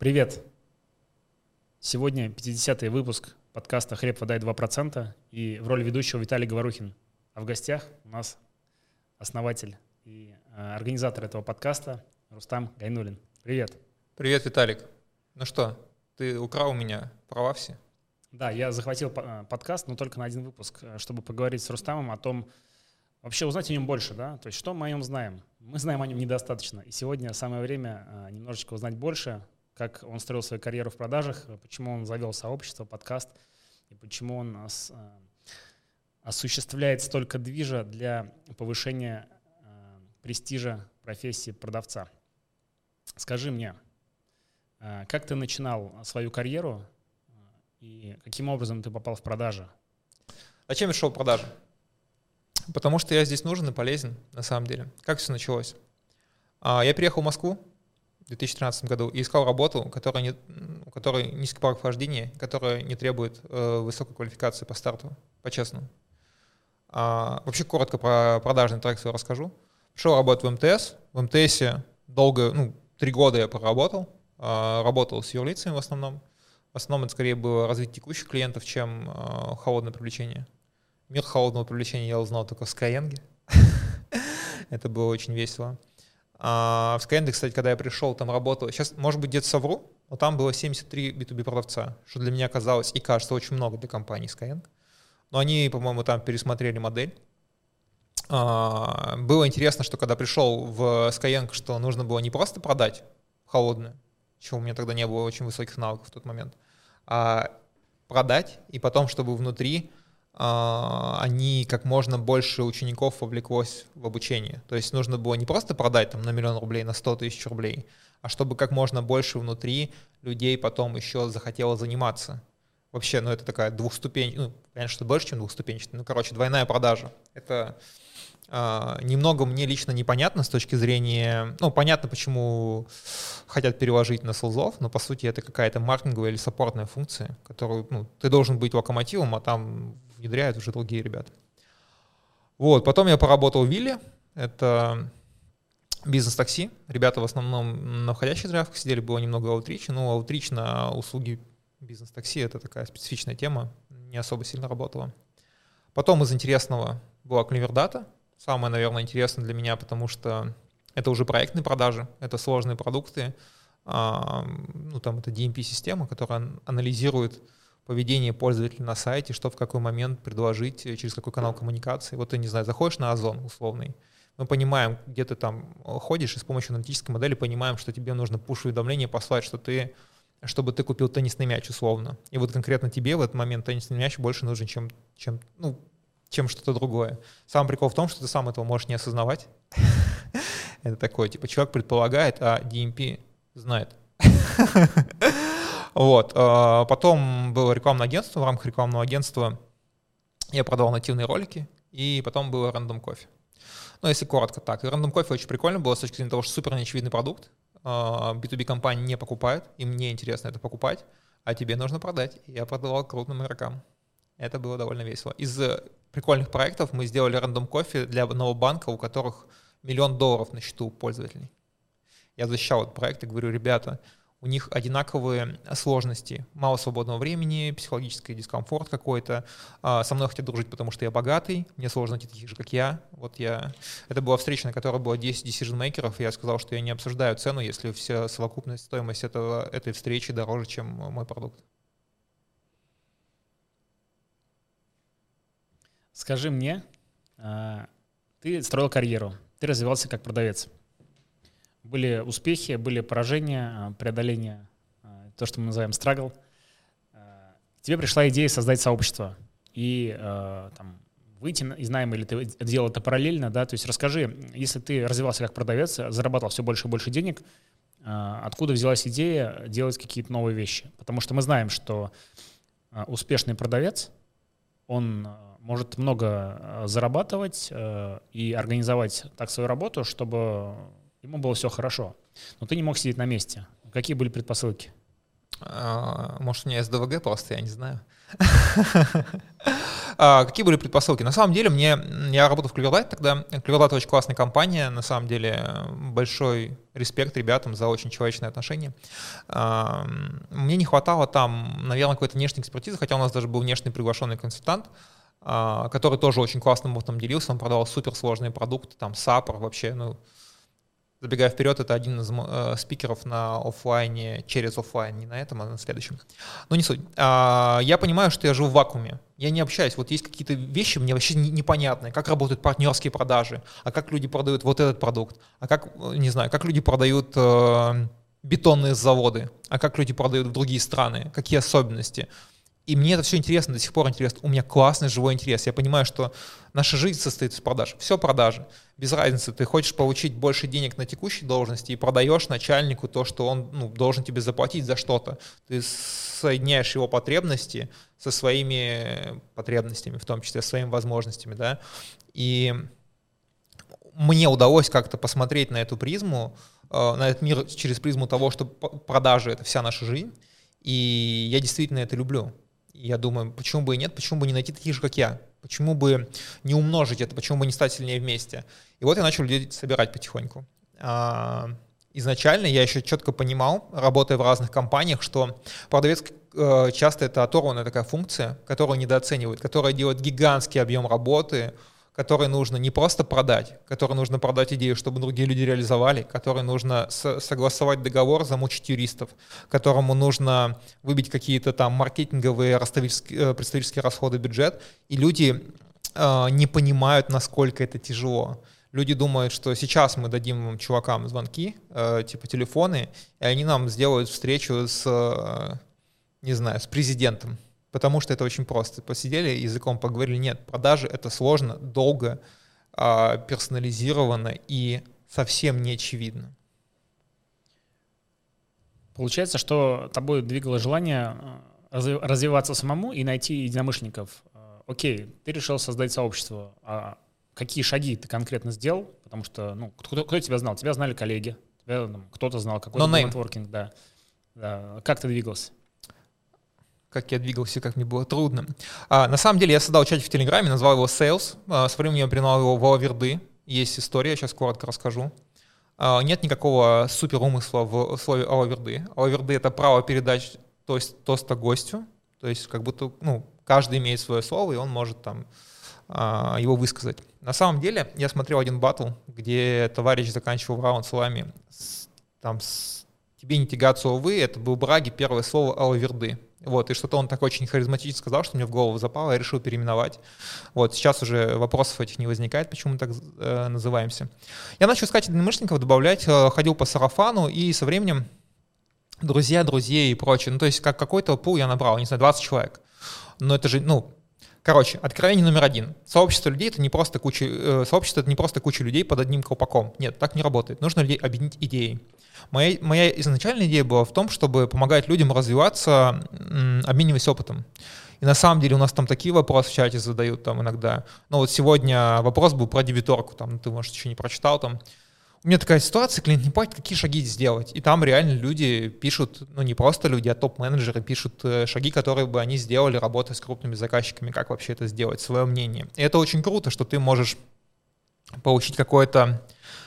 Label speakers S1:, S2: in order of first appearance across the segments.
S1: Привет! Сегодня 50-й выпуск подкаста «Хлеб, вода и 2%» и в роли ведущего Виталий Говорухин. А в гостях у нас основатель и э, организатор этого подкаста Рустам Гайнулин. Привет!
S2: Привет, Виталик. Ну что, ты украл у меня права все?
S1: Да, я захватил э, подкаст, но только на один выпуск, э, чтобы поговорить с Рустамом о том, вообще узнать о нем больше, да, то есть что мы о нем знаем. Мы знаем о нем недостаточно, и сегодня самое время немножечко узнать больше, как он строил свою карьеру в продажах, почему он завел сообщество, подкаст, и почему он ос, осуществляет столько движа для повышения престижа профессии продавца. Скажи мне, как ты начинал свою карьеру, и каким образом ты попал в продажи?
S2: Зачем я шел в продажи? Потому что я здесь нужен и полезен, на самом деле. Как все началось? А, я приехал в Москву в 2013 году и искал работу, которая не, у которой низкий порог вхождения, которая не требует э, высокой квалификации по старту, по-честному. А, вообще коротко про продажный трек свой расскажу. Пришел работать в МТС. В МТСе долго, ну, три года я проработал. А, работал с юрлицами в основном. В основном это скорее было развитие текущих клиентов, чем э, холодное привлечение. Мир холодного привлечения я узнал только в Skyeng. это было очень весело. А в Skyeng, кстати, когда я пришел, там работало, сейчас, может быть, где-то совру, но там было 73 B2B продавца, что для меня казалось и кажется очень много для компании Skyeng. Но они, по-моему, там пересмотрели модель. А, было интересно, что когда пришел в Skyeng, что нужно было не просто продать холодное, чего у меня тогда не было очень высоких навыков в тот момент, а продать, и потом, чтобы внутри они как можно больше учеников вовлеклось в обучение. То есть нужно было не просто продать там на миллион рублей, на 100 тысяч рублей, а чтобы как можно больше внутри людей потом еще захотело заниматься. Вообще, ну это такая двухступень, ну, конечно, больше, чем двухступенчатая, ну, короче, двойная продажа. Это а, немного мне лично непонятно с точки зрения, ну, понятно, почему хотят переложить на селзов, но по сути это какая-то маркетинговая или саппортная функция, которую, ну, ты должен быть локомотивом, а там внедряют уже другие ребята. Вот, потом я поработал в Вилле, это бизнес-такси. Ребята в основном на входящих заявках сидели, было немного аутрича, но аутрич на услуги бизнес-такси — это такая специфичная тема, не особо сильно работала. Потом из интересного была Клевердата, самое, наверное, интересное для меня, потому что это уже проектные продажи, это сложные продукты, а, ну, там это DMP-система, которая анализирует поведение пользователя на сайте, что в какой момент предложить, через какой канал коммуникации. Вот ты, не знаю, заходишь на Озон условный, мы понимаем, где ты там ходишь, и с помощью аналитической модели понимаем, что тебе нужно пуш-уведомление послать, что ты чтобы ты купил теннисный мяч условно. И вот конкретно тебе в этот момент теннисный мяч больше нужен, чем, чем ну, чем что-то другое. Сам прикол в том, что ты сам этого можешь не осознавать. Это такое, типа, человек предполагает, а DMP знает. Вот. А, потом было рекламное агентство. В рамках рекламного агентства я продавал нативные ролики, и потом было рандом кофе. Ну, если коротко так. Рандом кофе очень прикольно было с точки зрения того, что супер неочевидный продукт. B2B а, компании не покупают, и мне интересно это покупать, а тебе нужно продать. И я продавал крупным игрокам. Это было довольно весело. Из прикольных проектов мы сделали рандом кофе для одного банка, у которых миллион долларов на счету пользователей. Я защищал этот проект и говорю, ребята, у них одинаковые сложности. Мало свободного времени, психологический дискомфорт какой-то. А, со мной хотят дружить, потому что я богатый, мне сложно найти таких же, как я. Вот я... Это была встреча, на которой было 10 decision-мейкеров, и я сказал, что я не обсуждаю цену, если вся совокупность стоимость этого, этой встречи дороже, чем мой продукт.
S1: Скажи мне, а, ты строил карьеру, ты развивался как продавец. Были успехи, были поражения, а, преодоление, а, то, что мы называем страгл. Тебе пришла идея создать сообщество и там, выйти из найма, или ты делал это параллельно, да, то есть расскажи, если ты развивался как продавец, зарабатывал все больше и больше денег, откуда взялась идея делать какие-то новые вещи? Потому что мы знаем, что успешный продавец, он может много зарабатывать и организовать так свою работу, чтобы ему было все хорошо. Но ты не мог сидеть на месте. Какие были предпосылки?
S2: А, может, у меня СДВГ просто, я не знаю. А, какие были предпосылки? На самом деле, мне, я работал в Cleverlight тогда. Cleverlight очень классная компания, на самом деле, большой респект ребятам за очень человечные отношения. А, мне не хватало там, наверное, какой-то внешней экспертизы, хотя у нас даже был внешний приглашенный консультант, который тоже очень классным опытом делился, он продавал суперсложные продукты, там, SAPR вообще, ну, Забегая вперед, это один из э, спикеров на офлайне, через офлайн, не на этом, а на следующем. Но не суть. А, я понимаю, что я живу в вакууме. Я не общаюсь. Вот есть какие-то вещи мне вообще не, непонятные. Как работают партнерские продажи, а как люди продают вот этот продукт, а как, не знаю, как люди продают э, бетонные заводы, а как люди продают в другие страны, какие особенности. И мне это все интересно, до сих пор интересно. У меня классный живой интерес. Я понимаю, что наша жизнь состоит из продаж. Все продажи. Без разницы, ты хочешь получить больше денег на текущей должности и продаешь начальнику то, что он ну, должен тебе заплатить за что-то. Ты соединяешь его потребности со своими потребностями, в том числе своими возможностями. Да? И мне удалось как-то посмотреть на эту призму, э, на этот мир через призму того, что продажи — это вся наша жизнь. И я действительно это люблю я думаю, почему бы и нет, почему бы не найти таких же, как я? Почему бы не умножить это, почему бы не стать сильнее вместе? И вот я начал людей собирать потихоньку. А, изначально я еще четко понимал, работая в разных компаниях, что продавец э, часто это оторванная такая функция, которую недооценивают, которая делает гигантский объем работы, который нужно не просто продать, который нужно продать идею, чтобы другие люди реализовали, который нужно согласовать договор, замучить юристов, которому нужно выбить какие-то там маркетинговые э, представительские расходы, бюджет, и люди э, не понимают, насколько это тяжело. Люди думают, что сейчас мы дадим чувакам звонки, э, типа телефоны, и они нам сделают встречу с, э, не знаю, с президентом потому что это очень просто. Посидели, языком поговорили, нет, продажи — это сложно, долго, а, персонализировано и совсем не очевидно.
S1: Получается, что тобой двигало желание э, развиваться самому и найти единомышленников. Э, окей, ты решил создать сообщество. А какие шаги ты конкретно сделал? Потому что, ну, кто, кто тебя знал? Тебя знали коллеги, тебя, кто-то знал, какой-то нетворкинг, да. да. Как ты двигался?
S2: Как я двигался, как мне было трудно. А, на самом деле я создал чатик в Телеграме, назвал его Sales, а, со временем я принял его в Алаверды. Есть история, сейчас коротко расскажу. А, нет никакого супер умысла в слове Алаверды. Алаверды — это право передать то есть, тоста гостю, то есть как будто ну, каждый имеет свое слово, и он может там а, его высказать. На самом деле я смотрел один батл, где товарищ заканчивал раунд словами там с «тебе не тягаться, увы», это был Браги, первое слово Алаверды. Вот, и что-то он так очень харизматично сказал, что мне в голову запало, я решил переименовать. Вот, сейчас уже вопросов этих не возникает, почему мы так э, называемся. Я начал искать единомышленников, добавлять, э, ходил по сарафану, и со временем друзья, друзей и прочее. Ну, то есть как какой-то пул я набрал, не знаю, 20 человек. Но это же, ну, Короче, откровение номер один. Сообщество людей это не просто куча, э, сообщество это не просто куча людей под одним колпаком. Нет, так не работает. Нужно людей объединить идеей. Моя, моя изначальная идея была в том, чтобы помогать людям развиваться, обмениваясь опытом. И на самом деле у нас там такие вопросы в чате задают там иногда. Ну вот сегодня вопрос был про дебиторку, там ты, может, еще не прочитал там. У меня такая ситуация, клиент не понимает, какие шаги сделать. И там реально люди пишут, ну не просто люди, а топ-менеджеры пишут э, шаги, которые бы они сделали, работая с крупными заказчиками, как вообще это сделать, свое мнение. И это очень круто, что ты можешь получить какое-то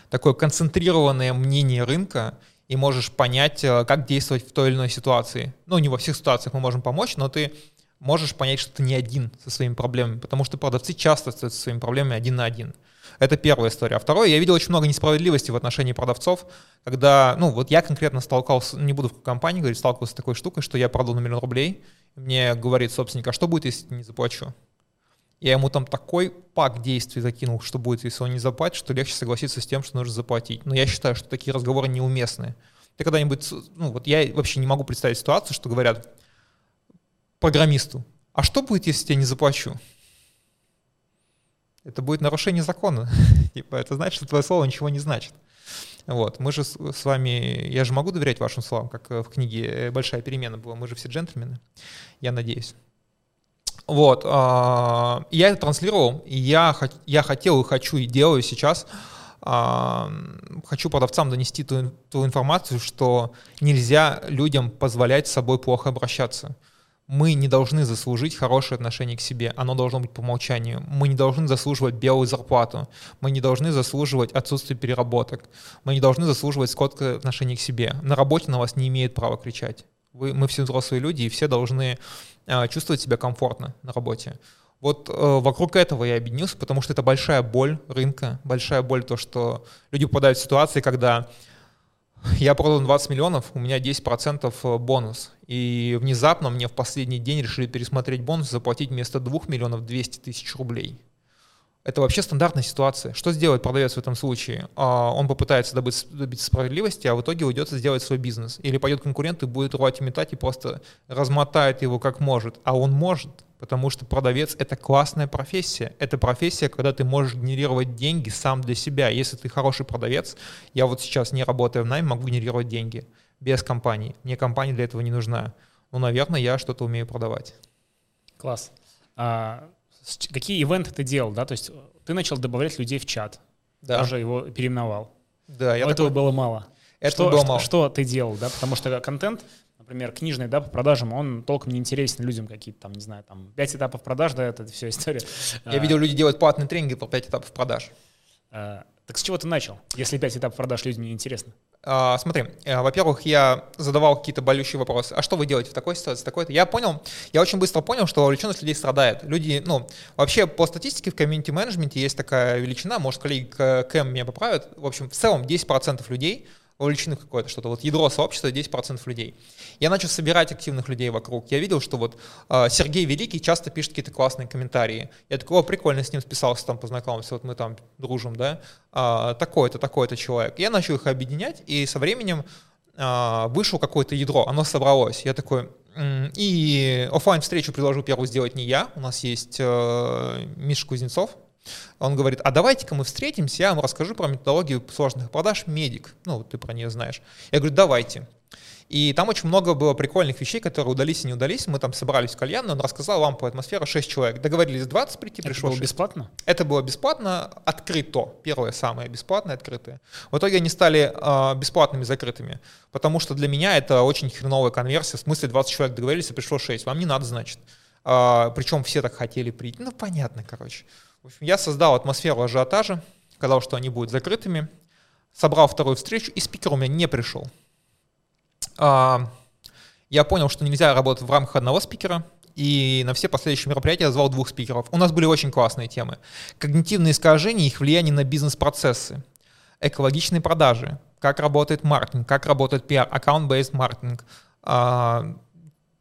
S2: такое концентрированное мнение рынка и можешь понять, э, как действовать в той или иной ситуации. Ну, не во всех ситуациях мы можем помочь, но ты можешь понять, что ты не один со своими проблемами, потому что продавцы часто остаются со своими проблемами один на один. Это первая история. А второе, я видел очень много несправедливости в отношении продавцов, когда, ну, вот я конкретно столкался, не буду в компании говорить, сталкивался с такой штукой, что я продал на миллион рублей, мне говорит собственник, а что будет, если не заплачу? Я ему там такой пак действий закинул, что будет, если он не заплатит, что легче согласиться с тем, что нужно заплатить. Но я считаю, что такие разговоры неуместны. Ты когда-нибудь, ну вот я вообще не могу представить ситуацию, что говорят программисту, а что будет, если я не заплачу? Это будет нарушение закона. типа, это значит, что твое слово ничего не значит. Вот. Мы же с вами, я же могу доверять вашим словам, как в книге «Большая перемена» была. Мы же все джентльмены, я надеюсь. Вот, э, я это транслировал, и я, я хотел и хочу и делаю сейчас а, хочу продавцам донести ту, ту информацию, что нельзя людям позволять с собой плохо обращаться. Мы не должны заслужить хорошее отношение к себе, оно должно быть по умолчанию. Мы не должны заслуживать белую зарплату, мы не должны заслуживать отсутствие переработок, мы не должны заслуживать скотское отношение к себе. На работе на вас не имеет права кричать. Вы, мы все взрослые люди, и все должны э, чувствовать себя комфортно на работе. Вот э, вокруг этого я объединился, потому что это большая боль рынка, большая боль то, что люди попадают в ситуации, когда я продал 20 миллионов, у меня 10% э, бонус. И внезапно мне в последний день решили пересмотреть бонус, заплатить вместо 2 миллионов 200 тысяч рублей. Это вообще стандартная ситуация. Что сделает продавец в этом случае? А, он попытается добыть, добиться справедливости, а в итоге уйдет сделать свой бизнес. Или пойдет конкурент и будет рвать и метать и просто размотает его как может. А он может, потому что продавец — это классная профессия. Это профессия, когда ты можешь генерировать деньги сам для себя. Если ты хороший продавец, я вот сейчас не работаю в найме, могу генерировать деньги без компании. Мне компания для этого не нужна. Ну, наверное, я что-то умею продавать.
S1: Класс. А какие ивенты ты делал, да? То есть э, ты начал добавлять людей в чат, да. даже его переименовал.
S2: Да,
S1: я Но такой... этого было мало.
S2: Этого
S1: что,
S2: было мало.
S1: Что, ты делал, да? Потому что контент, например, книжный, да, по продажам, он толком не интересен людям какие-то там, не знаю, там, пять этапов продаж, да, это все история.
S2: Я видел, люди делают платные тренинги по пять этапов продаж.
S1: А, так с чего ты начал, если пять этапов продаж людям не интересно?
S2: А, смотри, э, во-первых, я задавал какие-то болющие вопросы. А что вы делаете в такой ситуации, такой-то? Я понял, я очень быстро понял, что вовлеченность людей страдает. Люди, ну, вообще по статистике в комьюнити-менеджменте есть такая величина, может, коллеги Кэм меня поправят. В общем, в целом 10% людей — вовлечены в какое-то что-то. Вот ядро сообщества 10% людей. Я начал собирать активных людей вокруг. Я видел, что вот э, Сергей Великий часто пишет какие-то классные комментарии. Я такой, о, прикольно, с ним списался, там познакомился, вот мы там дружим, да. Э, такой-то, такой-то человек. Я начал их объединять, и со временем э, вышел какое-то ядро, оно собралось. Я такой, и офлайн встречу предложил первую сделать не я. У нас есть э, Миша Кузнецов, он говорит, а давайте-ка мы встретимся, я вам расскажу про методологию сложных продаж медик. Ну, вот ты про нее знаешь. Я говорю, давайте. И там очень много было прикольных вещей, которые удались и не удались. Мы там собрались в кальян, он рассказал вам по атмосфере 6 человек. Договорились 20 прийти,
S1: Это
S2: пришло
S1: было
S2: 6.
S1: бесплатно?
S2: Это было бесплатно, открыто. Первое самое бесплатное, открытое. В итоге они стали э, бесплатными, закрытыми. Потому что для меня это очень хреновая конверсия. В смысле 20 человек договорились, и пришло 6. Вам не надо, значит. А, причем все так хотели прийти. Ну, понятно, короче. В общем, я создал атмосферу ажиотажа, сказал, что они будут закрытыми, собрал вторую встречу, и спикер у меня не пришел. А, я понял, что нельзя работать в рамках одного спикера, и на все последующие мероприятия я звал двух спикеров. У нас были очень классные темы. Когнитивные искажения, их влияние на бизнес-процессы, экологичные продажи, как работает маркетинг, как работает пиар, аккаунт-based маркетинг. А,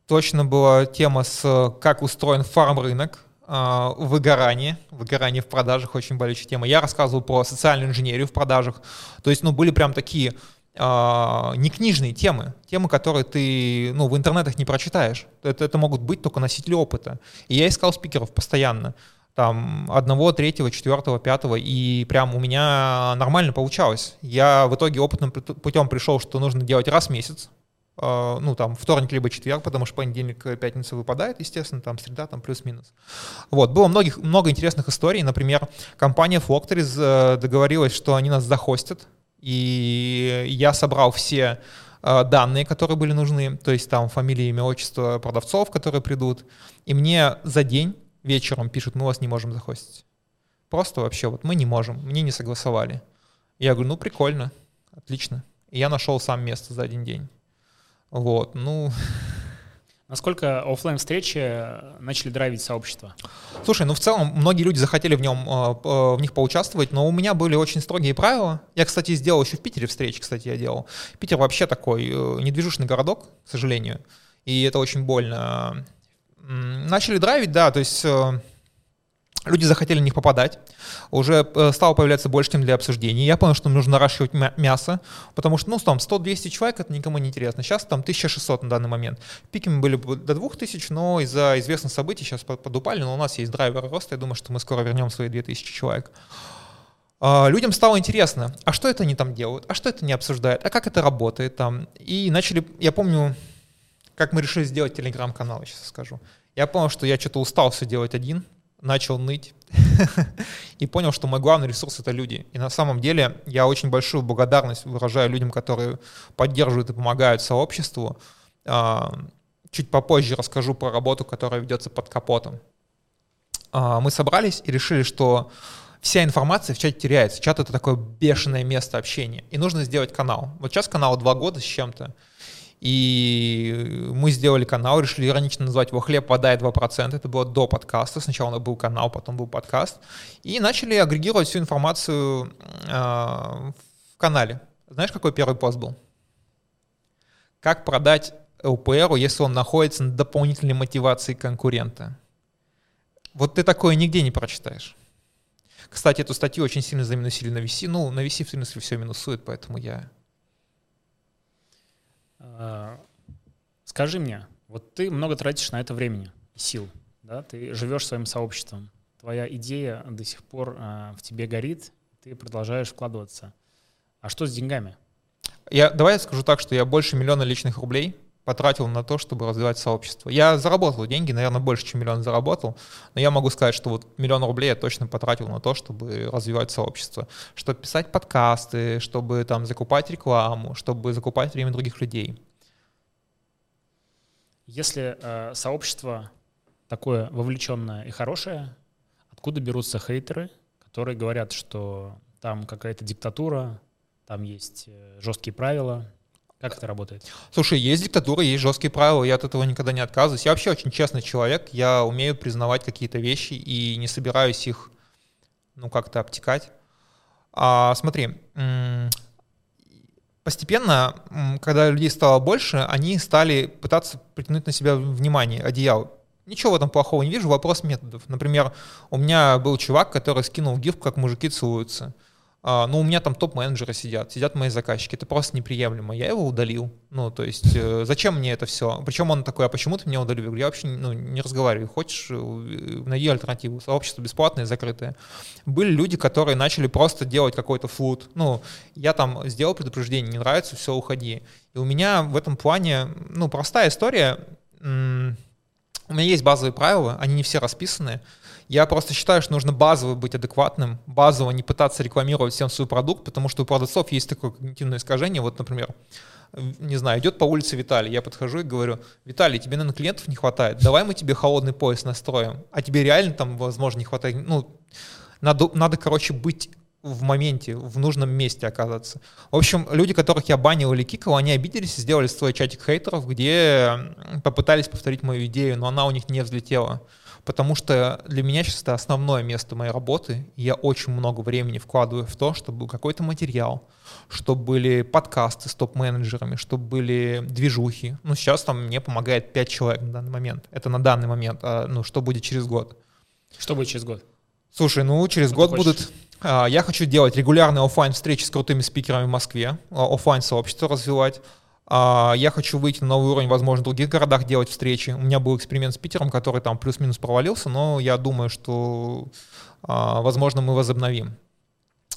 S2: точно была тема с как устроен фарм-рынок, выгорание, выгорание в продажах очень болючая тема. Я рассказывал про социальную инженерию в продажах. То есть, ну, были прям такие э, не книжные темы, темы, которые ты, ну, в интернетах не прочитаешь. Это, это могут быть только носители опыта. И я искал спикеров постоянно там одного, третьего, четвертого, пятого, и прям у меня нормально получалось. Я в итоге опытным путем пришел, что нужно делать раз в месяц, а, ну, там, вторник либо четверг, потому что понедельник, э, пятница выпадает, естественно, там, среда, там, плюс-минус. Вот, было многих, много интересных историй, например, компания Floctories э, договорилась, что они нас захостят, и я собрал все э, данные, которые были нужны, то есть там фамилия, имя, отчество продавцов, которые придут, и мне за день вечером пишут, мы вас не можем захостить. Просто вообще вот мы не можем, мне не согласовали. Я говорю, ну прикольно, отлично. И я нашел сам место за один день. Вот, ну...
S1: Насколько офлайн встречи начали драйвить сообщество?
S2: Слушай, ну в целом многие люди захотели в нем, э, в них поучаствовать, но у меня были очень строгие правила. Я, кстати, сделал еще в Питере встречи, кстати, я делал. Питер вообще такой э, недвижущий городок, к сожалению, и это очень больно. Начали драйвить, да, то есть э, Люди захотели в них попадать, уже э, стало появляться больше тем для обсуждений. Я понял, что нужно наращивать мясо, потому что, ну, там, 100-200 человек, это никому не интересно. Сейчас там 1600 на данный момент. Пики мы были до 2000, но из-за известных событий сейчас подупали, но у нас есть драйвер роста, я думаю, что мы скоро вернем свои 2000 человек. А, людям стало интересно, а что это они там делают, а что это не обсуждают, а как это работает там. И начали, я помню, как мы решили сделать телеграм-канал, сейчас скажу. Я понял, что я что-то устал все делать один, начал ныть и понял, что мой главный ресурс — это люди. И на самом деле я очень большую благодарность выражаю людям, которые поддерживают и помогают сообществу. А, чуть попозже расскажу про работу, которая ведется под капотом. А, мы собрались и решили, что вся информация в чате теряется. Чат — это такое бешеное место общения. И нужно сделать канал. Вот сейчас канал два года с чем-то. И мы сделали канал, решили иронично назвать его «Хлеб, вода и 2%». Это было до подкаста. Сначала был канал, потом был подкаст. И начали агрегировать всю информацию э, в канале. Знаешь, какой первый пост был? Как продать ЛПРу, если он находится на дополнительной мотивации конкурента? Вот ты такое нигде не прочитаешь. Кстати, эту статью очень сильно заминусили на VC. Ну, на VC, в смысле, все минусует, поэтому я
S1: скажи мне, вот ты много тратишь на это времени и сил, да, ты живешь своим сообществом, твоя идея до сих пор а, в тебе горит, ты продолжаешь вкладываться. А что с деньгами?
S2: Я, давай я скажу так, что я больше миллиона личных рублей потратил на то, чтобы развивать сообщество. Я заработал деньги, наверное, больше, чем миллион заработал, но я могу сказать, что вот миллион рублей я точно потратил на то, чтобы развивать сообщество, чтобы писать подкасты, чтобы там закупать рекламу, чтобы закупать время других людей.
S1: Если э, сообщество такое вовлеченное и хорошее, откуда берутся хейтеры, которые говорят, что там какая-то диктатура, там есть э, жесткие правила, как это работает?
S2: Слушай, есть диктатура, есть жесткие правила, я от этого никогда не отказываюсь. Я вообще очень честный человек, я умею признавать какие-то вещи и не собираюсь их, ну, как-то обтекать. А, смотри, постепенно, когда людей стало больше, они стали пытаться притянуть на себя внимание, одеяло. Ничего в этом плохого не вижу, вопрос методов. Например, у меня был чувак, который скинул гиф, как мужики целуются. А, ну, у меня там топ-менеджеры сидят, сидят мои заказчики, это просто неприемлемо. Я его удалил. Ну, то есть, э, зачем мне это все? Причем он такой, а почему ты меня удалил? Я говорю, я вообще ну, не разговариваю. Хочешь, э, найди альтернативу. Сообщество бесплатное, закрытое. Были люди, которые начали просто делать какой-то флут. Ну, я там сделал предупреждение, не нравится, все, уходи. И у меня в этом плане, ну, простая история. У меня есть базовые правила, они не все расписаны. Я просто считаю, что нужно базово быть адекватным, базово не пытаться рекламировать всем свой продукт, потому что у продавцов есть такое когнитивное искажение. Вот, например, не знаю, идет по улице Виталий, я подхожу и говорю, Виталий, тебе, наверное, клиентов не хватает, давай мы тебе холодный пояс настроим, а тебе реально там, возможно, не хватает, ну, надо, надо короче, быть в моменте, в нужном месте оказаться. В общем, люди, которых я банил или кикал, они обиделись и сделали свой чатик хейтеров, где попытались повторить мою идею, но она у них не взлетела потому что для меня сейчас это основное место моей работы, я очень много времени вкладываю в то, чтобы был какой-то материал, чтобы были подкасты с топ-менеджерами, чтобы были движухи. Ну, сейчас там мне помогает 5 человек на данный момент. Это на данный момент. А, ну, что будет через год?
S1: Что будет через год?
S2: Слушай, ну, через что год будут... А, я хочу делать регулярные офлайн встречи с крутыми спикерами в Москве, а, офлайн сообщество развивать. А, я хочу выйти на новый уровень, возможно, в других городах делать встречи. У меня был эксперимент с Питером, который там плюс-минус провалился, но я думаю, что, а, возможно, мы возобновим.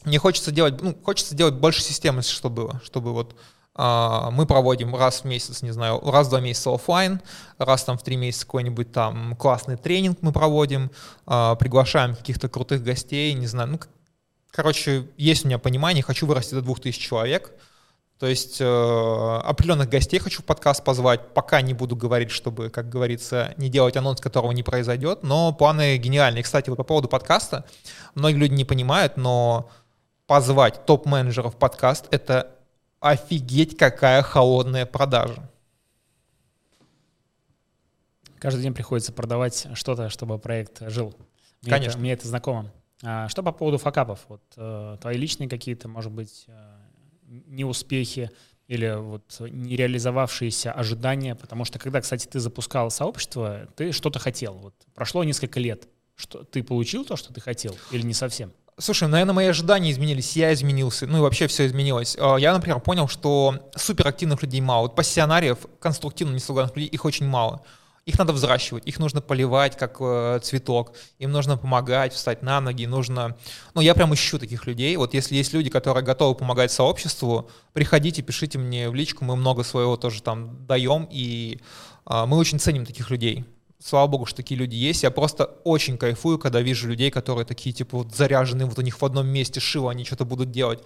S2: Мне хочется делать, ну, хочется делать больше системы, что было, чтобы вот а, мы проводим раз в месяц, не знаю, раз в два месяца офлайн, раз там в три месяца какой-нибудь там классный тренинг мы проводим, приглашаем каких-то крутых гостей, не знаю, ну, короче, есть у меня понимание, хочу вырасти до 2000 человек, то есть э, определенных гостей хочу в подкаст позвать. Пока не буду говорить, чтобы, как говорится, не делать анонс, которого не произойдет. Но планы гениальные. Кстати, вот по поводу подкаста. Многие люди не понимают, но позвать топ-менеджеров в подкаст — это офигеть какая холодная продажа.
S1: Каждый день приходится продавать что-то, чтобы проект жил.
S2: Мне Конечно.
S1: Это, мне это знакомо. А что по поводу факапов? Вот э, твои личные какие-то, может быть, э, неуспехи или вот нереализовавшиеся ожидания, потому что когда, кстати, ты запускал сообщество, ты что-то хотел. Вот прошло несколько лет. Что, ты получил то, что ты хотел, или не совсем?
S2: Слушай, наверное, мои ожидания изменились, я изменился, ну и вообще все изменилось. А, я, например, понял, что суперактивных людей мало. Вот пассионариев, конструктивно несогласных людей, их очень мало. Их надо взращивать, их нужно поливать как э, цветок, им нужно помогать, встать на ноги, нужно... Ну, я прям ищу таких людей. Вот если есть люди, которые готовы помогать сообществу, приходите, пишите мне в личку, мы много своего тоже там даем, и э, мы очень ценим таких людей. Слава богу, что такие люди есть. Я просто очень кайфую, когда вижу людей, которые такие, типа, вот заряжены, вот у них в одном месте шило, они что-то будут делать.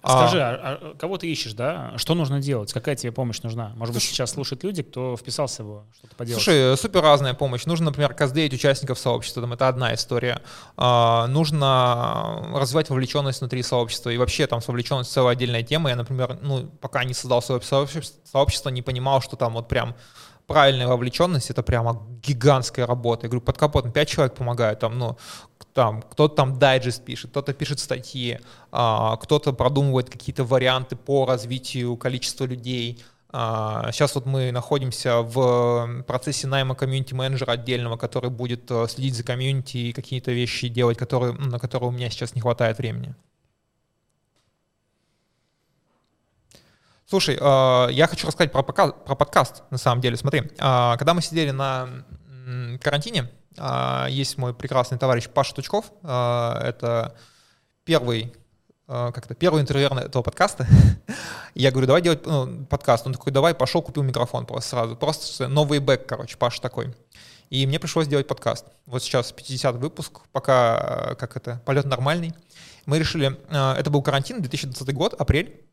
S1: Скажи, а, а кого ты ищешь, да? Что нужно делать? Какая тебе помощь нужна? Может быть, сейчас слушают люди, кто вписался в что-то поделать?
S2: Слушай, супер разная помощь. Нужно, например, каздеять участников сообщества, там, это одна история. А, нужно развивать вовлеченность внутри сообщества. И вообще там с вовлеченностью целая отдельная тема. Я, например, ну, пока не создал свое сообщество, не понимал, что там вот прям правильная вовлеченность — это прямо гигантская работа. Я говорю, под капотом пять человек помогают, там, ну, там, кто-то там дайджест пишет, кто-то пишет статьи, а, кто-то продумывает какие-то варианты по развитию количества людей. А, сейчас вот мы находимся в процессе найма комьюнити-менеджера отдельного, который будет э, следить за комьюнити и какие-то вещи делать, которые, на которые у меня сейчас не хватает времени. Слушай, э, я хочу рассказать про, про подкаст, на самом деле. Смотри, э, когда мы сидели на карантине, э, есть мой прекрасный товарищ Паша Тучков. Это первый как-то первый интервью этого подкаста. я говорю, давай делать ну, подкаст. Он такой, давай, пошел, купил микрофон просто сразу. Просто новый бэк, короче, Паша такой. И мне пришлось делать подкаст. Вот сейчас 50 выпуск, пока, как это, полет нормальный. Мы решили, это был карантин, 2020 год, апрель.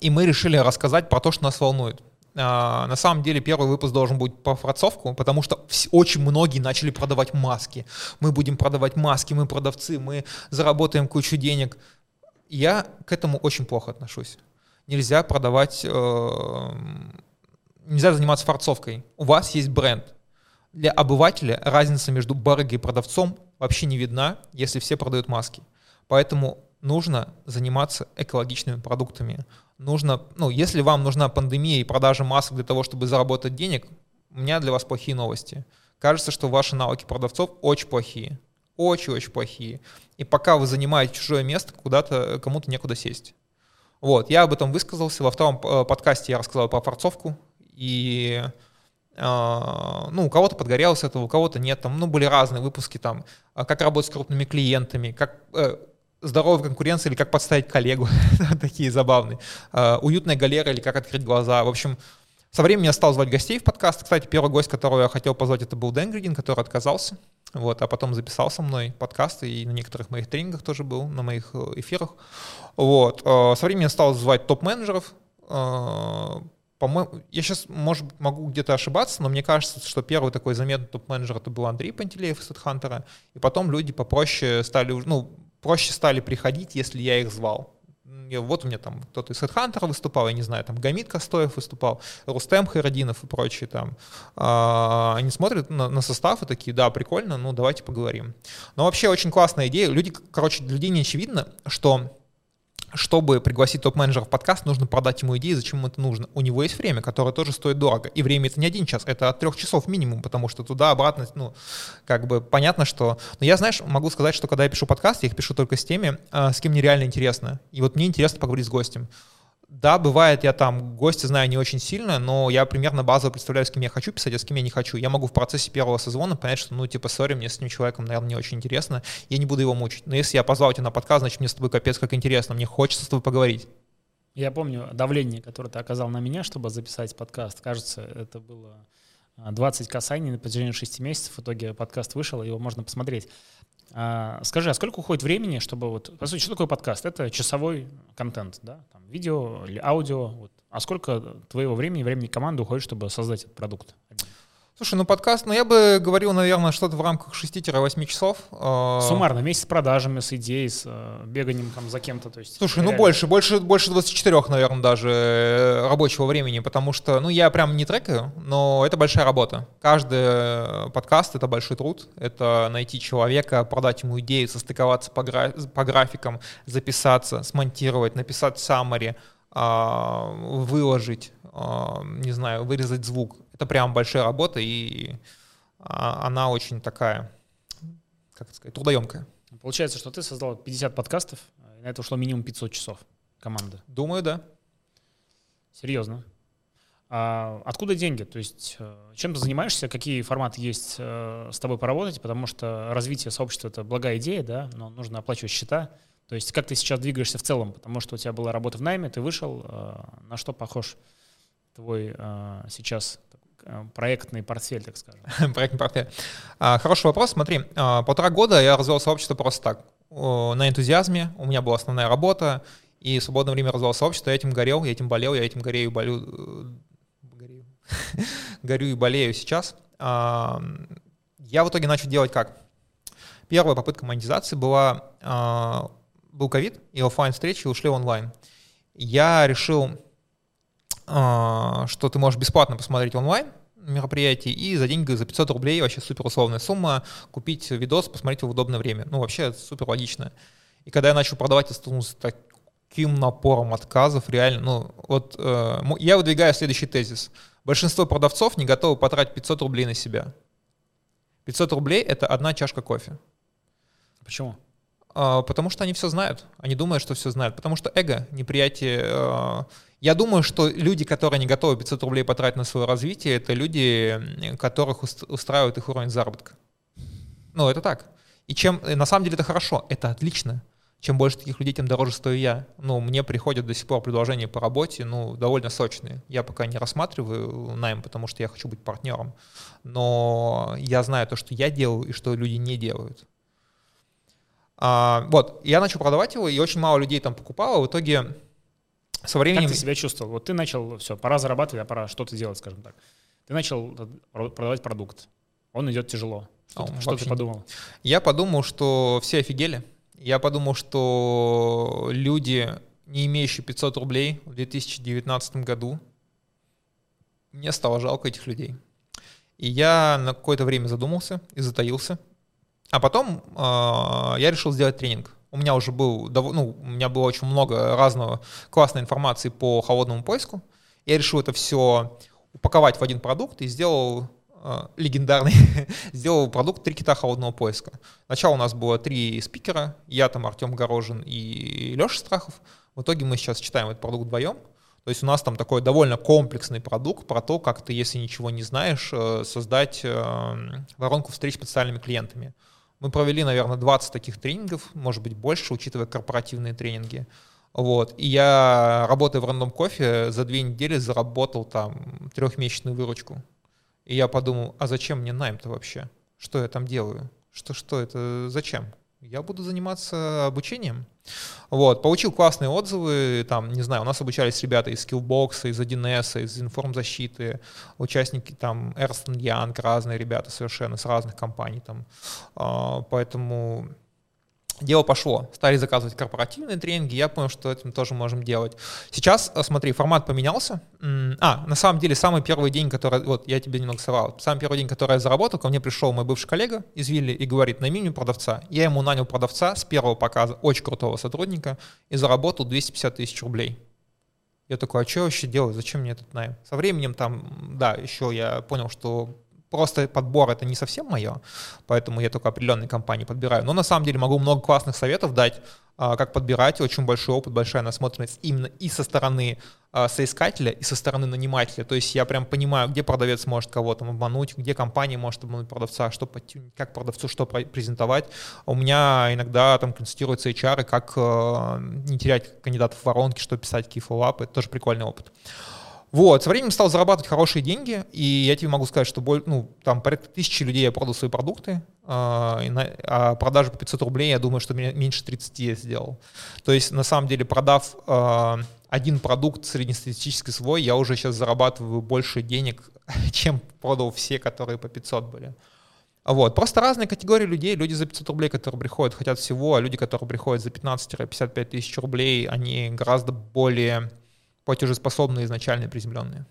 S2: И мы решили рассказать про то, что нас волнует. Uh, на самом деле первый выпуск должен быть по фрацовку, потому что очень многие начали продавать маски. Мы будем продавать маски, мы продавцы, мы заработаем кучу денег. Я к этому очень плохо отношусь. Нельзя продавать, uh, нельзя заниматься фарцовкой. У вас есть бренд. Для обывателя разница между барыгой и продавцом вообще не видна, если все продают маски. Поэтому нужно заниматься экологичными продуктами нужно, ну, если вам нужна пандемия и продажа масок для того, чтобы заработать денег, у меня для вас плохие новости. Кажется, что ваши навыки продавцов очень плохие. Очень-очень плохие. И пока вы занимаете чужое место, куда-то кому-то некуда сесть. Вот, я об этом высказался. Во втором э, подкасте я рассказал про форцовку. И Uh, ну, у кого-то подгорело с этого, у кого-то нет, там, ну, были разные выпуски, там, а как работать с крупными клиентами, как, э, здоровая конкуренция или как подставить коллегу, такие забавные. Uh, уютная галера или как открыть глаза. В общем, со временем я стал звать гостей в подкаст. Кстати, первый гость, которого я хотел позвать, это был Дэн Гридин, который отказался. Вот, а потом записал со мной подкасты и на некоторых моих тренингах тоже был, на моих э, эфирах. Вот. Uh, со временем я стал звать топ-менеджеров. Uh, по-моему, я сейчас, может, могу где-то ошибаться, но мне кажется, что первый такой заметный топ-менеджер это был Андрей Пантелеев из HeadHunter, и потом люди попроще стали, ну, проще стали приходить, если я их звал. Вот у меня там кто-то из HeadHunter выступал, я не знаю, там Гамит Костоев выступал, Рустем Хайрадинов и прочие там. А, они смотрят на, на состав и такие, да, прикольно, ну давайте поговорим. Но вообще очень классная идея. Люди, короче, для людей не очевидно, что чтобы пригласить топ-менеджера в подкаст, нужно продать ему идеи, зачем ему это нужно. У него есть время, которое тоже стоит дорого. И время это не один час, это от трех часов минимум, потому что туда-обратно, ну, как бы понятно, что... Но я, знаешь, могу сказать, что когда я пишу подкаст, я их пишу только с теми, а, с кем мне реально интересно. И вот мне интересно поговорить с гостем. Да, бывает, я там гостя знаю не очень сильно, но я примерно базово представляю, с кем я хочу писать, а с кем я не хочу. Я могу в процессе первого созвона понять, что, ну, типа, сори, мне с этим человеком, наверное, не очень интересно, я не буду его мучить. Но если я позвал тебя на подкаст, значит, мне с тобой капец как интересно, мне хочется с тобой поговорить.
S1: Я помню давление, которое ты оказал на меня, чтобы записать подкаст. Кажется, это было 20 а, касаний на протяжении 6 месяцев. В итоге подкаст вышел, его можно посмотреть. А, скажи, а сколько уходит времени, чтобы вот... По сути, что такое подкаст? Это часовой контент, да? Там, видео или аудио. Вот. А сколько твоего времени, времени команды уходит, чтобы создать этот продукт?
S2: Слушай, ну подкаст, ну я бы говорил, наверное, что-то в рамках 6-8 часов.
S1: А, Суммарно, месяц с продажами, с идеей, с э, беганием там за кем-то. То есть,
S2: Слушай, ну, реально... ну больше, больше, больше 24, наверное, даже э, рабочего времени, потому что, ну я прям не трекаю, но это большая работа. Каждый э, подкаст — это большой труд. Это найти человека, продать ему идею, состыковаться по, гра... по графикам, записаться, смонтировать, написать summary, а, выложить, а, не знаю, вырезать звук это прям большая работа, и а, она очень такая, как это сказать, трудоемкая.
S1: Получается, что ты создал 50 подкастов, и на это ушло минимум 500 часов команды.
S2: Думаю, да.
S1: Серьезно. А откуда деньги? То есть э, чем ты занимаешься, какие форматы есть э, с тобой поработать, потому что развитие сообщества — это благая идея, да, но нужно оплачивать счета. То есть как ты сейчас двигаешься в целом, потому что у тебя была работа в найме, ты вышел, э, на что похож твой сейчас проектный портфель, так скажем?
S2: проектный портфель. А, хороший вопрос. Смотри, а, полтора года я развел сообщество просто так. На энтузиазме. У меня была основная работа. И в свободное время развивал сообщество. Я этим горел, я этим болел, я этим горею и болю. Э, горю. горю и болею сейчас. А, я в итоге начал делать как? Первая попытка монетизации была, был ковид, и офлайн встречи ушли онлайн. Я решил, что ты можешь бесплатно посмотреть онлайн мероприятие и за деньги, за 500 рублей, вообще супер условная сумма, купить видос, посмотреть его в удобное время. Ну, вообще супер логично. И когда я начал продавать, я столкнулся так, таким напором отказов, реально, ну, вот э, я выдвигаю следующий тезис. Большинство продавцов не готовы потратить 500 рублей на себя. 500 рублей — это одна чашка кофе.
S1: Почему?
S2: А, потому что они все знают. Они думают, что все знают. Потому что эго, неприятие... Э, я думаю, что люди, которые не готовы 500 рублей потратить на свое развитие, это люди, которых устраивает их уровень заработка. Ну, это так. И чем... На самом деле это хорошо, это отлично чем больше таких людей, тем дороже стою я. Ну, мне приходят до сих пор предложения по работе, ну, довольно сочные. Я пока не рассматриваю найм, потому что я хочу быть партнером. Но я знаю то, что я делаю и что люди не делают. А, вот, я начал продавать его, и очень мало людей там покупало. В итоге со временем...
S1: Как ты себя чувствовал? Вот ты начал, все, пора зарабатывать, а пора что-то делать, скажем так. Ты начал продавать продукт. Он идет тяжело. Что, а, что ты подумал?
S2: Я подумал, что все офигели я подумал, что люди, не имеющие 500 рублей в 2019 году, мне стало жалко этих людей. И я на какое-то время задумался и затаился. А потом э, я решил сделать тренинг. У меня уже был, ну, у меня было очень много разного классной информации по холодному поиску. Я решил это все упаковать в один продукт и сделал Э, легендарный, сделал продукт «Три кита холодного поиска». Сначала у нас было три спикера, я там, Артем Горожин и Леша Страхов. В итоге мы сейчас читаем этот продукт вдвоем. То есть у нас там такой довольно комплексный продукт про то, как ты, если ничего не знаешь, э, создать э, воронку встреч с потенциальными клиентами. Мы провели, наверное, 20 таких тренингов, может быть, больше, учитывая корпоративные тренинги. Вот. И я, работая в рандом кофе, за две недели заработал там трехмесячную выручку. И я подумал, а зачем мне найм-то вообще? Что я там делаю? Что, что это, зачем? Я буду заниматься обучением. Вот, получил классные отзывы, там, не знаю, у нас обучались ребята из Skillbox, из 1С, из информзащиты, участники там Ernst Young, разные ребята совершенно с разных компаний там, а, поэтому дело пошло. Стали заказывать корпоративные тренинги, я понял, что этим тоже можем делать. Сейчас, э, смотри, формат поменялся. А, на самом деле, самый первый день, который, вот, я тебе немного совал, самый первый день, который я заработал, ко мне пришел мой бывший коллега из Вилли и говорит, найми мне продавца. Я ему нанял продавца с первого показа, очень крутого сотрудника, и заработал 250 тысяч рублей. Я такой, а что я вообще делаю, зачем мне этот найм? Со временем там, да, еще я понял, что просто подбор это не совсем мое, поэтому я только определенные компании подбираю. Но на самом деле могу много классных советов дать, а, как подбирать, очень большой опыт, большая насмотренность именно и со стороны а, соискателя, и со стороны нанимателя. То есть я прям понимаю, где продавец может кого-то обмануть, где компания может обмануть продавца, что как продавцу что презентовать. У меня иногда там консультируются HR, как а, не терять кандидатов в воронке, что писать, какие фоллапы. Это тоже прикольный опыт. Вот, со временем стал зарабатывать хорошие деньги, и я тебе могу сказать, что ну, там порядка тысячи людей я продал свои продукты, а, а продажи по 500 рублей, я думаю, что меньше 30 я сделал. То есть, на самом деле, продав а, один продукт среднестатистический свой, я уже сейчас зарабатываю больше денег, чем продал все, которые по 500 были. Вот. Просто разные категории людей. Люди за 500 рублей, которые приходят, хотят всего, а люди, которые приходят за 15-55 тысяч рублей, они гораздо более платежеспособные изначально приземленные.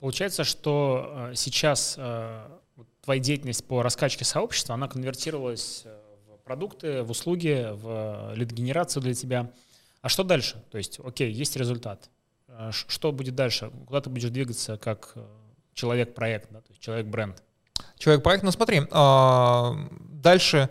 S1: Получается, что э, сейчас э, твоя деятельность по раскачке сообщества, она конвертировалась э, в продукты, в услуги, в лид-генерацию для тебя. А что дальше? То есть, окей, есть результат. Что будет дальше? Куда ты будешь двигаться как человек-проект, да? человек-бренд?
S2: Человек-проект, ну смотри, а, дальше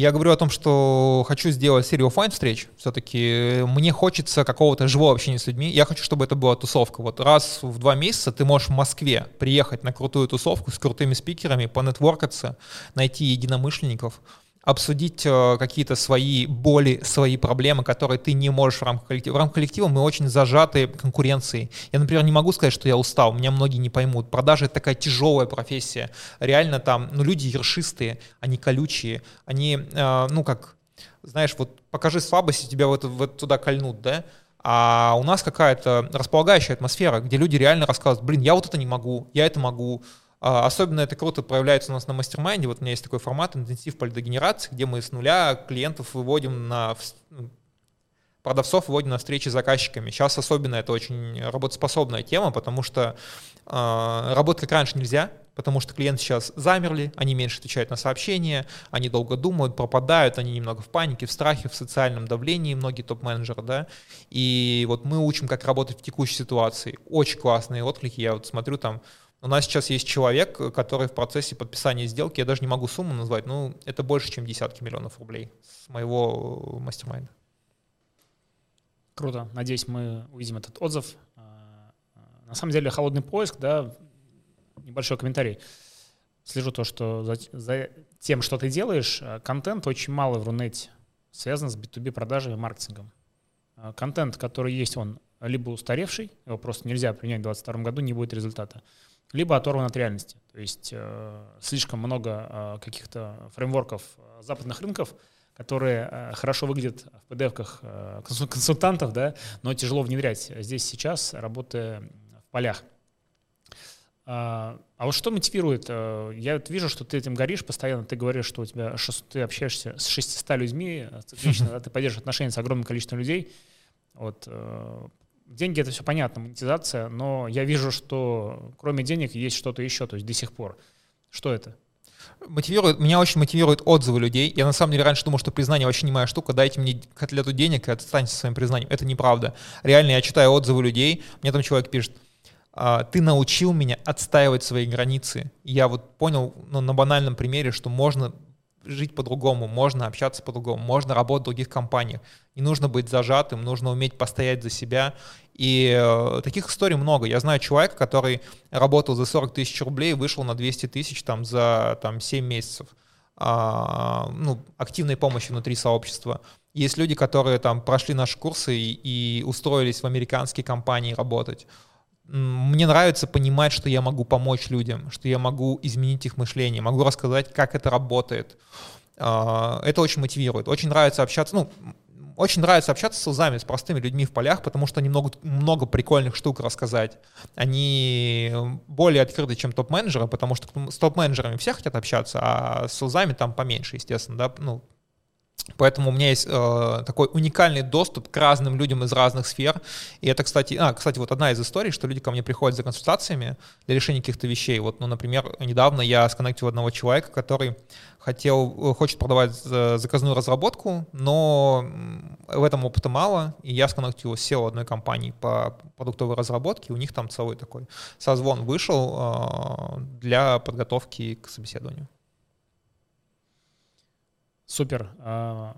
S2: я говорю о том, что хочу сделать серию офлайн встреч. Все-таки мне хочется какого-то живого общения с людьми. Я хочу, чтобы это была тусовка. Вот раз в два месяца ты можешь в Москве приехать на крутую тусовку с крутыми спикерами, понетворкаться, найти единомышленников, обсудить э, какие-то свои боли, свои проблемы, которые ты не можешь в рамках коллектива. В рамках коллектива мы очень зажаты конкуренцией. Я, например, не могу сказать, что я устал, меня многие не поймут. Продажа — это такая тяжелая профессия. Реально там, ну, люди ершистые, они колючие, они, э, ну, как, знаешь, вот покажи слабость, и тебя вот, вот туда кольнут, да? А у нас какая-то располагающая атмосфера, где люди реально рассказывают, блин, я вот это не могу, я это могу, особенно это круто проявляется у нас на mastermind е. Вот у меня есть такой формат интенсив по лидогенерации, где мы с нуля клиентов выводим на ну, продавцов выводим на встречи с заказчиками. Сейчас особенно это очень работоспособная тема, потому что э, работать как раньше нельзя, потому что клиенты сейчас замерли, они меньше отвечают на сообщения, они долго думают, пропадают, они немного в панике, в страхе, в социальном давлении, многие топ-менеджеры, да, и вот мы учим, как работать в текущей ситуации. Очень классные отклики, я вот смотрю там, у нас сейчас есть человек, который в процессе подписания сделки, я даже не могу сумму назвать, ну, это больше, чем десятки миллионов рублей с моего мастер-майнда.
S1: Круто. Надеюсь, мы увидим этот отзыв. А, а, на самом деле, холодный поиск, да, небольшой комментарий. Слежу то, что за, за тем, что ты делаешь, а, контент очень мало в Рунете связан с B2B продажей и маркетингом. Контент, который есть, он либо устаревший, его просто нельзя принять в 2022 году, не будет результата либо оторван от реальности. То есть э, слишком много э, каких-то фреймворков э, западных рынков, которые э, хорошо выглядят в PDF-ках э, консультантов, да, но тяжело внедрять здесь сейчас, работая в полях. А, а вот что мотивирует? Э, я вот вижу, что ты этим горишь постоянно. Ты говоришь, что у тебя ты общаешься с 600 людьми, циклично, да, ты поддерживаешь отношения с огромным количеством людей. Вот, э, деньги это все понятно, монетизация, но я вижу, что кроме денег есть что-то еще, то есть до сих пор. Что это?
S2: Мотивирует, меня очень мотивируют отзывы людей. Я на самом деле раньше думал, что признание вообще не моя штука. Дайте мне котлету денег и отстаньте со своим признанием. Это неправда. Реально, я читаю отзывы людей. Мне там человек пишет, «А, ты научил меня отстаивать свои границы. Я вот понял ну, на банальном примере, что можно жить по-другому, можно общаться по-другому, можно работать в других компаниях. Не нужно быть зажатым, нужно уметь постоять за себя. И э, таких историй много. Я знаю человека, который работал за 40 тысяч рублей, вышел на 200 тысяч там, за там, 7 месяцев. А, ну, активной помощи внутри сообщества. Есть люди, которые там прошли наши курсы и, и устроились в американские компании работать мне нравится понимать, что я могу помочь людям, что я могу изменить их мышление, могу рассказать, как это работает. А, это очень мотивирует. Очень нравится общаться, ну, очень нравится общаться с узами, с простыми людьми в полях, потому что они могут много прикольных штук рассказать. Они более открыты, чем топ-менеджеры, потому что с топ-менеджерами все хотят общаться, а с узами там поменьше, естественно, да, ну, Поэтому у меня есть э, такой уникальный доступ к разным людям из разных сфер. И это, кстати, а, кстати, вот одна из историй, что люди ко мне приходят за консультациями для решения каких-то вещей. Вот, ну, например, недавно я сконнектил одного человека, который хотел, э, хочет продавать заказную разработку, но в этом опыта мало, и я сконнектил с SEO одной компании по продуктовой разработке, у них там целый такой созвон вышел э, для подготовки к собеседованию.
S1: Супер. А,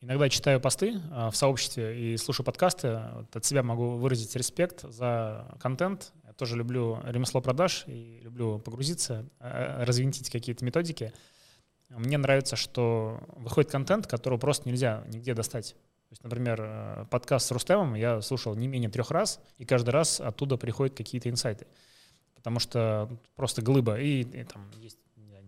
S1: иногда читаю посты а, в сообществе и слушаю подкасты. От себя могу выразить респект за контент. Я тоже люблю ремесло продаж и люблю погрузиться, а, развинтить какие-то методики. Мне нравится, что выходит контент, которого просто нельзя нигде достать. То есть, например, подкаст с Рустемом я слушал не менее трех раз, и каждый раз оттуда приходят какие-то инсайты. Потому что просто глыба. И, и там есть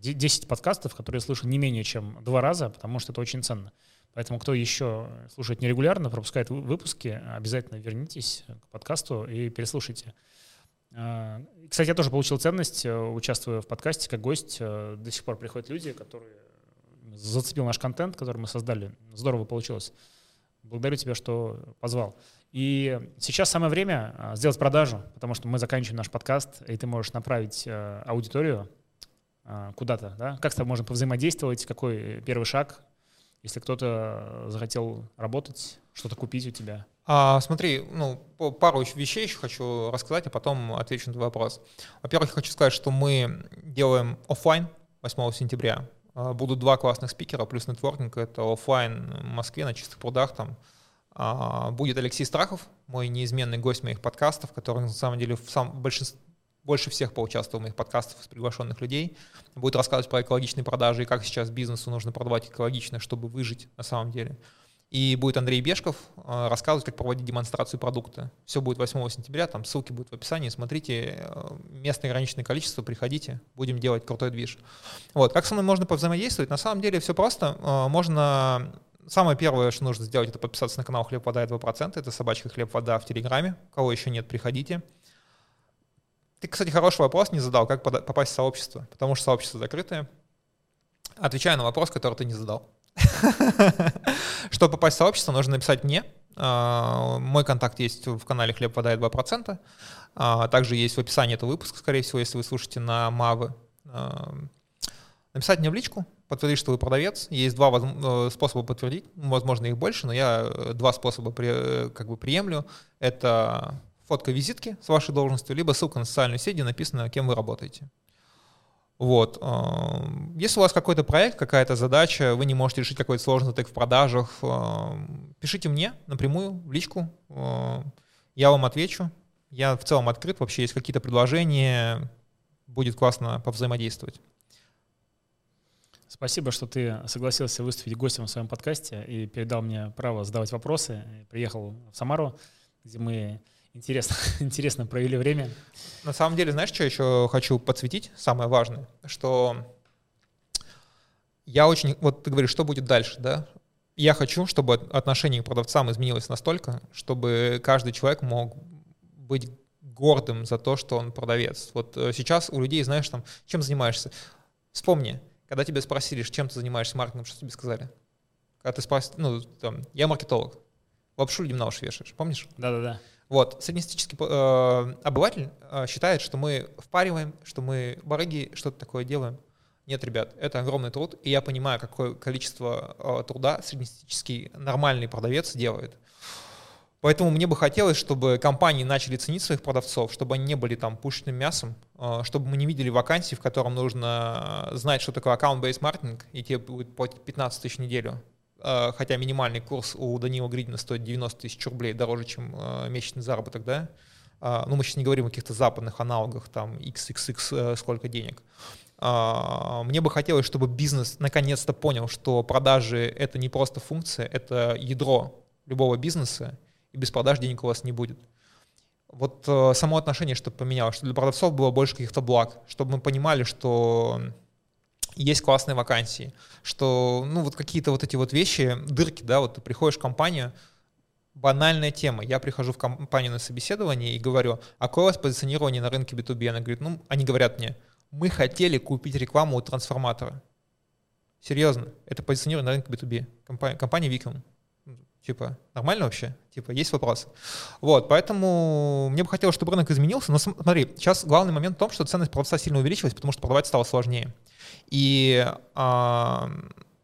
S1: 10 подкастов, которые я слышу не менее чем два раза, потому что это очень ценно. Поэтому кто еще слушает нерегулярно, пропускает выпуски, обязательно вернитесь к подкасту и переслушайте. А, кстати, я тоже получил ценность, э, участвуя в подкасте как гость. Э, до сих пор приходят люди, которые зацепил наш контент, который мы создали. Здорово получилось. Благодарю тебя, что позвал. И сейчас самое время а, сделать продажу, потому что мы заканчиваем наш подкаст, и ты можешь направить э, аудиторию куда-то, да? Как с тобой можно повзаимодействовать, какой первый шаг, если кто-то захотел работать, что-то купить у тебя?
S2: А, смотри, ну, пару вещей еще хочу рассказать, а потом отвечу на твой вопрос. Во-первых, хочу сказать, что мы делаем офлайн 8 сентября. А, будут два классных спикера плюс нетворкинг. Это офлайн в Москве на чистых прудах там. А, будет Алексей Страхов, мой неизменный гость моих подкастов, который на самом деле в сам, большинстве больше всех поучаствовал в моих подкастах с приглашенных людей, будет рассказывать про экологичные продажи и как сейчас бизнесу нужно продавать экологично, чтобы выжить на самом деле. И будет Андрей Бешков э, рассказывать, как проводить демонстрацию продукта. Все будет 8 сентября, там ссылки будут в описании. Смотрите, э, место ограниченное количество, приходите, будем делать крутой движ. Вот, как со мной можно повзаимодействовать? На самом деле все просто. Э, можно Самое первое, что нужно сделать, это подписаться на канал «Хлеб, вода и 2%». Это собачка «Хлеб, вода» в Телеграме. Кого еще нет, приходите. Ты, кстати, хороший вопрос не задал, как попасть в сообщество, потому что сообщество закрытое. Отвечаю на вопрос, который ты не задал. Чтобы попасть в сообщество, нужно написать мне. А, мой контакт есть в канале «Хлеб, вода и 2%». А, также есть в описании этого выпуска, скорее всего, если вы слушаете на Мавы. А, написать мне в личку, подтвердить, что вы продавец. Есть два э, способа подтвердить, возможно, их больше, но я э, два способа э, как бы приемлю. Это фотка визитки с вашей должностью, либо ссылка на социальную сеть, где написано, кем вы работаете. Вот. Эм, если у вас какой-то проект, какая-то задача, вы не можете решить какой-то сложный тег в продажах, эм, пишите мне напрямую в личку, эм, я вам отвечу. Я в целом открыт, вообще есть какие-то предложения, будет классно повзаимодействовать.
S1: Спасибо, что ты согласился выступить гостем в своем подкасте и передал мне право задавать вопросы. Приехал в Самару, где мы Интересно, интересно провели время.
S2: На самом деле, знаешь, что еще хочу подсветить? Самое важное, что я очень... Вот ты говоришь, что будет дальше, да? Я хочу, чтобы отношение к продавцам изменилось настолько, чтобы каждый человек мог быть гордым за то, что он продавец. Вот э, сейчас у людей, знаешь, там, чем занимаешься? Вспомни, когда тебя спросили, чем ты занимаешься маркетингом, что тебе сказали? Когда ты спросил, ну, там, я маркетолог. Лапшу людям на уши вешаешь, помнишь?
S1: Да-да-да.
S2: Вот, среднестатистический э, обыватель э, считает, что мы впариваем, что мы барыги, что-то такое делаем. Нет, ребят, это огромный труд, и я понимаю, какое количество э, труда среднестатистический нормальный продавец делает. Поэтому мне бы хотелось, чтобы компании начали ценить своих продавцов, чтобы они не были там пушечным мясом, э, чтобы мы не видели вакансий, в котором нужно знать, что такое аккаунт-based маркетинг, и тебе будет платить 15 тысяч в неделю. Э, хотя минимальный курс у Данила Гридина стоит 90 тысяч рублей, дороже, чем э, месячный заработок, да, а, ну, мы сейчас не говорим о каких-то западных аналогах, там, XXX э, сколько денег. А, мне бы хотелось, чтобы бизнес наконец-то понял, что продажи — это не просто функция, это ядро любого бизнеса, и без продаж денег у вас не будет. Вот само отношение, чтобы поменялось, что для продавцов было больше каких-то благ, чтобы мы понимали, что есть классные вакансии, что, ну, вот какие-то вот эти вот вещи, дырки, да, вот ты приходишь в компанию, банальная тема. Я прихожу в компанию на собеседование и говорю, а какое у вас позиционирование на рынке B2B? Она говорит, ну, они говорят мне, мы хотели купить рекламу у трансформатора. Серьезно, это позиционирование на рынке B2B. Компания, компания Виком. Типа, нормально вообще? Типа, есть вопросы? Вот, поэтому мне бы хотелось, чтобы рынок изменился. Но смотри, сейчас главный момент в том, что ценность продавца сильно увеличилась, потому что продавать стало сложнее. И а,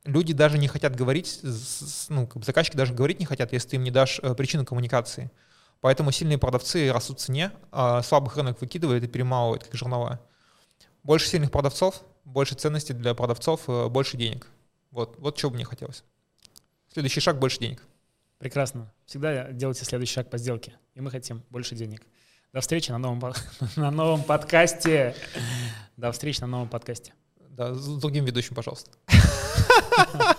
S2: люди даже не хотят говорить, ну, как бы заказчики даже говорить не хотят, если ты им не дашь э, причину коммуникации. Поэтому сильные продавцы растут в цене, а слабых рынок выкидывает и перемалывает, как жернова. Больше сильных продавцов, больше ценностей для продавцов, э, больше денег. Вот, вот что бы мне хотелось. Следующий шаг — больше денег.
S1: Прекрасно. Всегда делайте следующий шаг по сделке. И мы хотим больше денег. До встречи на новом, на новом подкасте. До встречи на новом подкасте.
S2: Да, с другим ведущим, пожалуйста.